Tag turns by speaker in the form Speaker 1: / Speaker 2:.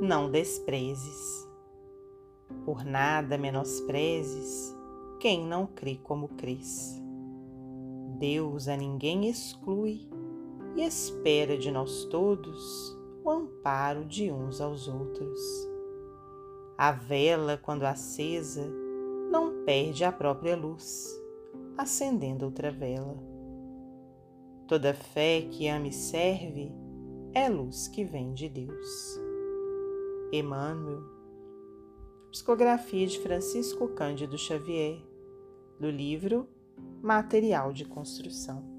Speaker 1: não desprezes. Por nada menosprezes quem não crê como crês. Deus a ninguém exclui e espera de nós todos o amparo de uns aos outros. A vela, quando acesa, não perde a própria luz, acendendo outra vela. Toda fé que ama e serve é luz que vem de Deus. Emmanuel, psicografia de Francisco Cândido Xavier, do livro Material de Construção.